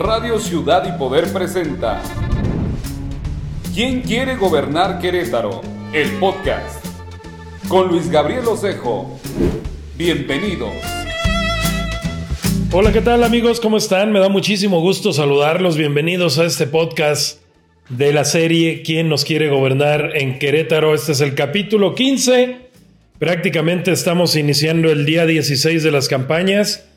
Radio Ciudad y Poder presenta ¿Quién quiere gobernar Querétaro? El podcast con Luis Gabriel Osejo. Bienvenidos. Hola, ¿qué tal amigos? ¿Cómo están? Me da muchísimo gusto saludarlos. Bienvenidos a este podcast de la serie ¿Quién nos quiere gobernar en Querétaro? Este es el capítulo 15. Prácticamente estamos iniciando el día 16 de las campañas.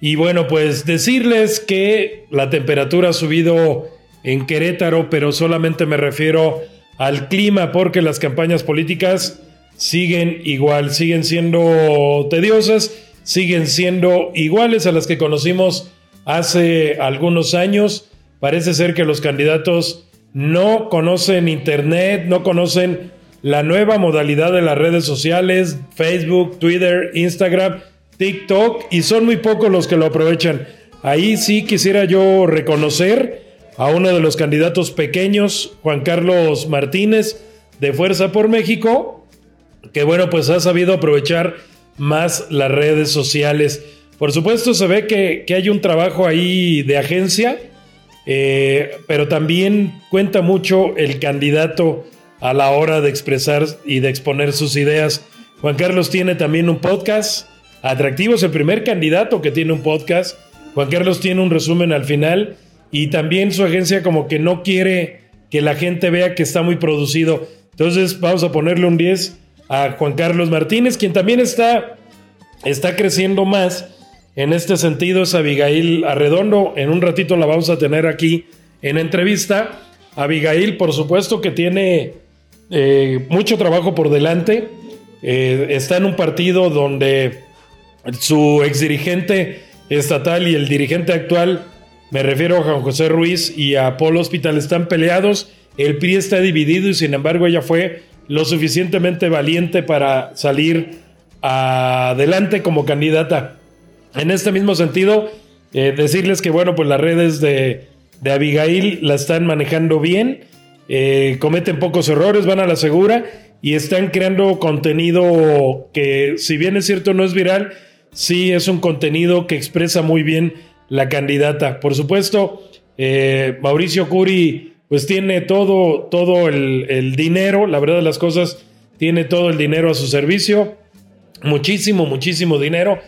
Y bueno, pues decirles que la temperatura ha subido en Querétaro, pero solamente me refiero al clima porque las campañas políticas siguen igual, siguen siendo tediosas, siguen siendo iguales a las que conocimos hace algunos años. Parece ser que los candidatos no conocen Internet, no conocen la nueva modalidad de las redes sociales, Facebook, Twitter, Instagram, TikTok, y son muy pocos los que lo aprovechan. Ahí sí quisiera yo reconocer a uno de los candidatos pequeños, Juan Carlos Martínez, de Fuerza por México, que bueno, pues ha sabido aprovechar más las redes sociales. Por supuesto, se ve que, hay un trabajo ahí de agencia, eh, pero también cuenta mucho el candidato a la hora de expresar y de exponer sus ideas. Juan Carlos tiene también un podcast atractivo, es el primer candidato que tiene un podcast. Juan Carlos tiene un resumen al final y también su agencia como que no quiere que la gente vea que está muy producido. Entonces vamos a ponerle un 10 a Juan Carlos Martínez, quien también está, está creciendo más. En este sentido es Abigail Arredondo. En un ratito la vamos a tener aquí en entrevista. Abigail, por supuesto que tiene eh, mucho trabajo por delante. Eh, está en un partido donde su exdirigente estatal y el dirigente actual me refiero a Juan José Ruiz y a Polo Hospital, están peleados. El PRI está dividido y sin embargo ella fue lo suficientemente valiente para salir adelante como candidata. En este mismo sentido, eh, decirles que bueno, pues las redes de, Abigail la están manejando bien, eh, cometen pocos errores, van a la segura y están creando contenido que si bien es cierto no es viral, sí es un contenido que expresa muy bien la candidata. Por supuesto, eh, Mauricio Curi pues tiene todo, todo el, dinero, la verdad de las cosas, tiene todo el dinero a su servicio, muchísimo, muchísimo dinero.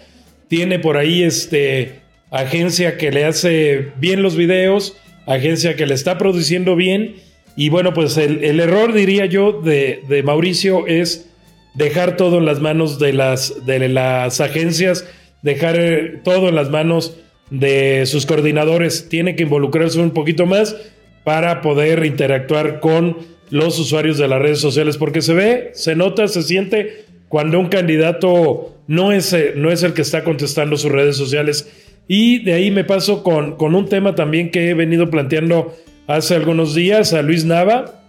Tiene por ahí este agencia que le hace bien los videos, agencia que le está produciendo bien. Y bueno, pues el, error, diría yo, de, de, Mauricio es dejar todo en las manos de las, de las agencias, dejar eh, todo en las manos de sus coordinadores tiene que involucrarse un poquito más para poder interactuar con los usuarios de las redes sociales, porque se ve, se nota, se siente cuando un candidato no es, eh, no es el que está contestando sus redes sociales. Y de ahí me paso con, con un tema también que he venido planteando hace algunos días a Luis Nava.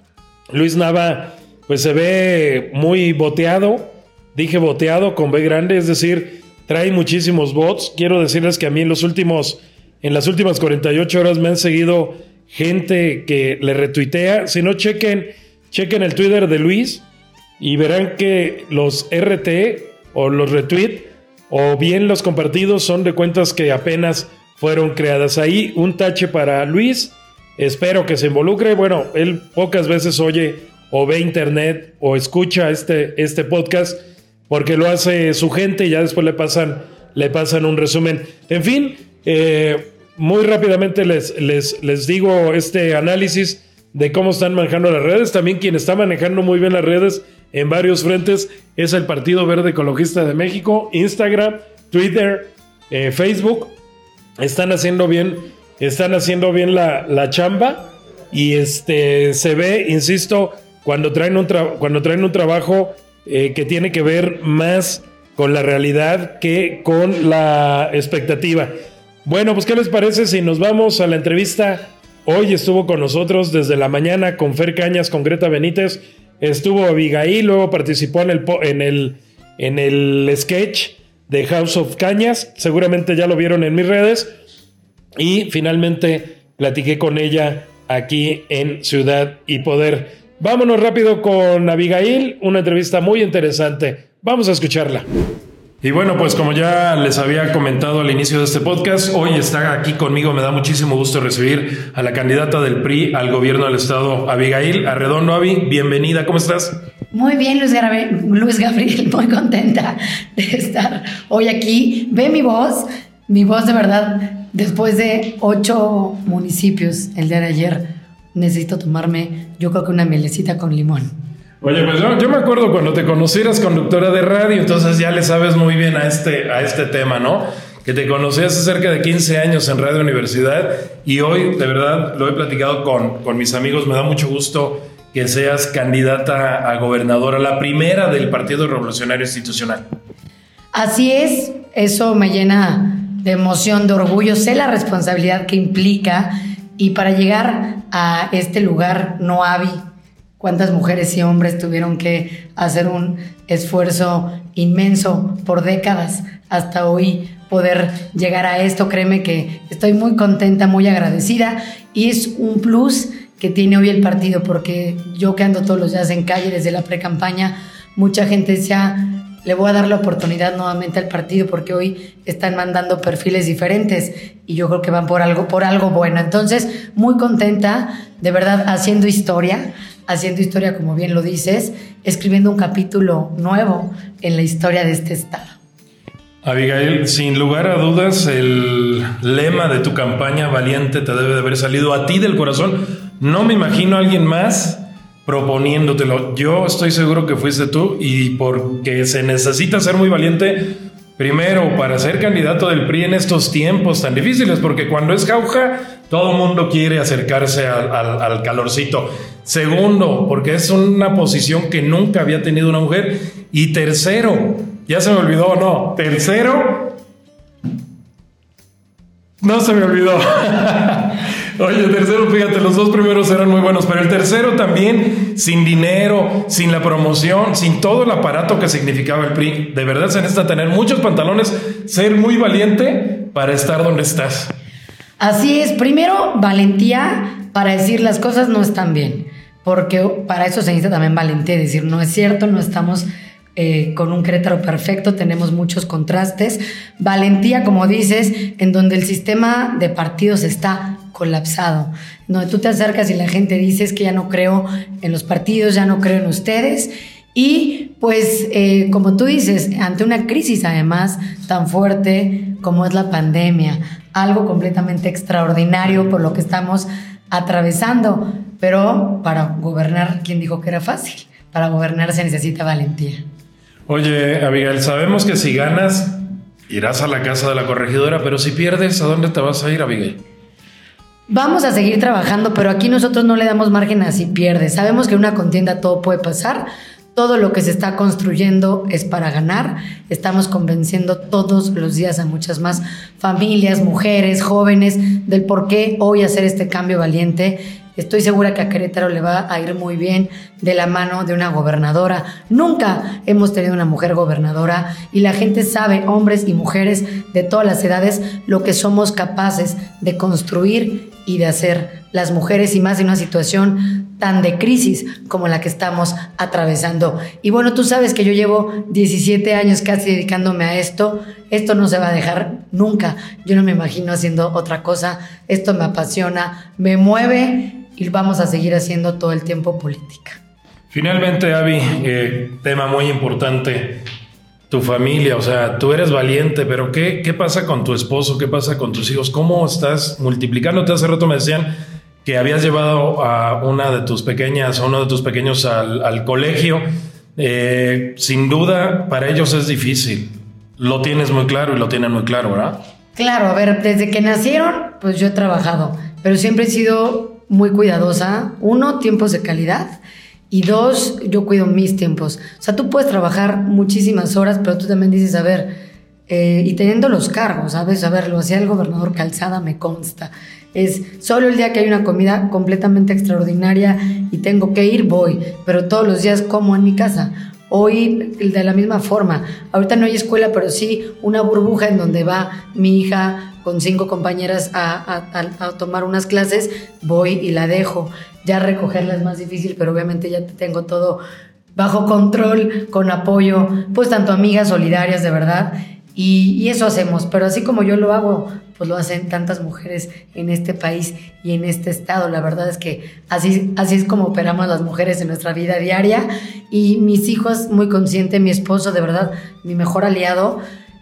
Luis Nava, pues se ve muy boteado, dije boteado con B grande, es decir, trae muchísimos bots. Quiero decirles que a mí en los últimos, en las últimas 48 horas me han seguido gente que le retuitea. Si no, chequen, chequen el Twitter de Luis y verán que los RT o los retweet o bien los compartidos son de cuentas que apenas fueron creadas. Ahí un tache para Luis. Espero que se involucre. Bueno, él pocas veces oye o ve internet o escucha este, este podcast porque lo hace su gente y ya después le pasan, le pasan un resumen. En fin, eh, muy rápidamente les, les, les digo este análisis de cómo están manejando las redes. También quien está manejando muy bien las redes en varios frentes es el Partido Verde Ecologista de México, Instagram, Twitter, eh, Facebook. Están haciendo bien, están haciendo bien la, la chamba y este se ve, insisto, cuando traen un, cuando traen un trabajo eh, que tiene que ver más con la realidad que con la expectativa. Bueno, pues ¿qué les parece si nos vamos a la entrevista? Hoy estuvo con nosotros desde la mañana con Fer Cañas, con Greta Benítez, estuvo Abigail, luego participó en el, en el, en el sketch de House of Cañas, seguramente ya lo vieron en mis redes, y finalmente platiqué con ella aquí en Ciudad y Poder. Vámonos rápido con Abigail, una entrevista muy interesante. Vamos a escucharla. Y bueno, pues como ya les había comentado al inicio de este podcast, hoy está aquí conmigo, me da muchísimo gusto recibir a la candidata del PRI al gobierno del estado, Abigail Arredondo. Avi, bienvenida, ¿cómo estás? Muy bien, Luis Gabriel, Luis Gabriel, muy contenta de estar hoy aquí. Ve mi voz, mi voz de verdad, después de ocho municipios el día de ayer, necesito tomarme, yo creo que una mielecita con limón. Oye, pues yo, me acuerdo cuando te conocí eras conductora de radio, entonces ya le sabes muy bien a este, a este tema, ¿no? Que te conocí hace cerca de 15 años en Radio Universidad y hoy, de verdad, lo he platicado con, con mis amigos, me da mucho gusto que seas candidata a gobernadora, la primera del Partido Revolucionario Institucional. Así es, eso me llena de emoción, de orgullo, sé la responsabilidad que implica y para llegar a este lugar no había cuántas mujeres y hombres tuvieron que hacer un esfuerzo inmenso por décadas hasta hoy poder llegar a esto. Créeme que estoy muy contenta, muy agradecida y es un plus que tiene hoy el partido porque yo que ando todos los días en calle desde la pre-campaña, mucha gente decía, le voy a dar la oportunidad nuevamente al partido porque hoy están mandando perfiles diferentes y yo creo que van por algo, por algo bueno. Entonces, muy contenta, de verdad, haciendo historia haciendo historia, como bien lo dices, escribiendo un capítulo nuevo en la historia de este estado. Abigail, sin lugar a dudas, el lema de tu campaña valiente te debe de haber salido a ti del corazón. No me imagino a alguien más proponiéndotelo. Yo estoy seguro que fuiste tú y porque se necesita ser muy valiente, primero para ser candidato del PRI en estos tiempos tan difíciles, porque cuando es jauja todo el mundo quiere acercarse al, calorcito. Segundo, porque es una posición que nunca había tenido una mujer. Y tercero, ya se me olvidó no. Tercero, no se me olvidó. Oye, tercero, fíjate, los dos primeros eran muy buenos, pero el tercero también, sin dinero, sin la promoción, sin todo el aparato que significaba el PRI. De verdad se necesita tener muchos pantalones, ser muy valiente para estar donde estás. Así es, primero valentía para decir las cosas no están bien, porque para eso se necesita también valentía, decir no es cierto, no estamos eh, con un Querétaro perfecto, tenemos muchos contrastes. Valentía, como dices, en donde el sistema de partidos está colapsado, donde tú te acercas y la gente dice que ya no creo en los partidos, ya no creo en ustedes. Y pues, eh, como tú dices, ante una crisis además tan fuerte como es la pandemia, algo completamente extraordinario por lo que estamos atravesando. Pero para gobernar, ¿quién dijo que era fácil? Para gobernar se necesita valentía. Oye, Abigail, sabemos que si ganas, irás a la casa de la corregidora, pero si pierdes, ¿a dónde te vas a ir, Abigail? Vamos a seguir trabajando, pero aquí nosotros no le damos margen a si pierdes. Sabemos que en una contienda todo puede pasar, todo lo que se está construyendo es para ganar. Estamos convenciendo todos los días a muchas más familias, mujeres, jóvenes del por qué hoy hacer este cambio valiente. Estoy segura que a Querétaro le va a ir muy bien de la mano de una gobernadora. Nunca hemos tenido una mujer gobernadora y la gente sabe, hombres y mujeres de todas las edades, lo que somos capaces de construir y de hacer las mujeres y más en una situación tan de crisis como la que estamos atravesando. Y bueno, tú sabes que yo llevo 17 años casi dedicándome a esto. Esto no se va a dejar nunca. Yo no me imagino haciendo otra cosa. Esto me apasiona, me mueve y vamos a seguir haciendo todo el tiempo política. Finalmente, Avi, eh, tema muy importante. Tu familia, o sea, tú eres valiente, pero ¿qué, ¿qué pasa con tu esposo? ¿Qué pasa con tus hijos? ¿Cómo estás multiplicándote? Hace rato me decían, que habías llevado a una de tus pequeñas, a uno de tus pequeños al, colegio, eh, sin duda para ellos es difícil. Lo tienes muy claro y lo tienen muy claro, ¿verdad? Claro, a ver, desde que nacieron, pues yo he trabajado, pero siempre he sido muy cuidadosa. Uno, tiempos de calidad. Y dos, yo cuido mis tiempos. O sea, tú puedes trabajar muchísimas horas, pero tú también dices, a ver, eh, y teniendo los cargos, ¿sabes? A ver, lo hacía el gobernador Calzada, me consta. Es solo el día que hay una comida completamente extraordinaria y tengo que ir, voy, pero todos los días como en mi casa. Hoy de la misma forma. Ahorita no hay escuela, pero sí una burbuja en donde va mi hija con cinco compañeras a, tomar unas clases, voy y la dejo. Ya recogerla es más difícil, pero obviamente ya tengo todo bajo control, con apoyo, pues tanto amigas solidarias de verdad. Y, y, eso hacemos, pero así como yo lo hago, pues lo hacen tantas mujeres en este país y en este estado. La verdad es que así, así es como operamos las mujeres en nuestra vida diaria. Y mis hijos, muy consciente, mi esposo, de verdad, mi mejor aliado.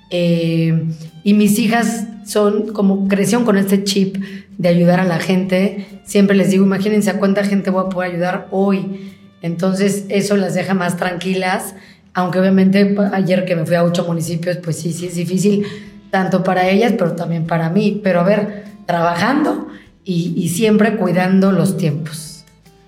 Eh, y mis hijas son como crecieron con este chip de ayudar a la gente. Siempre les digo, imagínense a cuánta gente voy a poder ayudar hoy. Entonces eso las deja más tranquilas, aunque obviamente ayer que me fui a ocho municipios, pues sí, sí es difícil, tanto para ellas, pero también para mí. Pero a ver, trabajando y, y siempre cuidando los tiempos.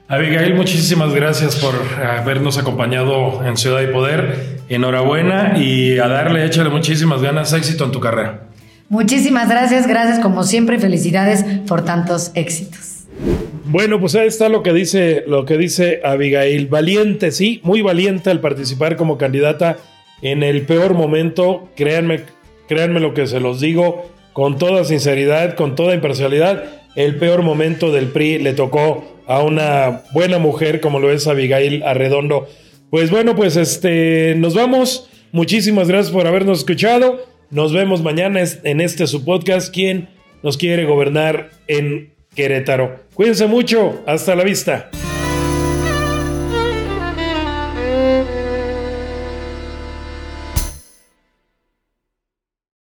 Abigail, muchísimas gracias por habernos acompañado en Ciudad y Poder. Enhorabuena y a darle, échale muchísimas ganas, éxito en tu carrera. Muchísimas gracias, gracias como siempre y felicidades por tantos éxitos. Bueno, pues ahí está lo que dice, lo que dice Abigail. Valiente, sí, muy valiente al participar como candidata en el peor momento. Créanme, créanme lo que se los digo con toda sinceridad, con toda imparcialidad. El peor momento del PRI le tocó a una buena mujer como lo es Abigail Arredondo. Pues bueno, pues este, nos vamos. Muchísimas gracias por habernos escuchado. Nos vemos mañana en este su podcast. ¿Quién nos quiere gobernar en Querétaro? Cuídense mucho. Hasta la vista.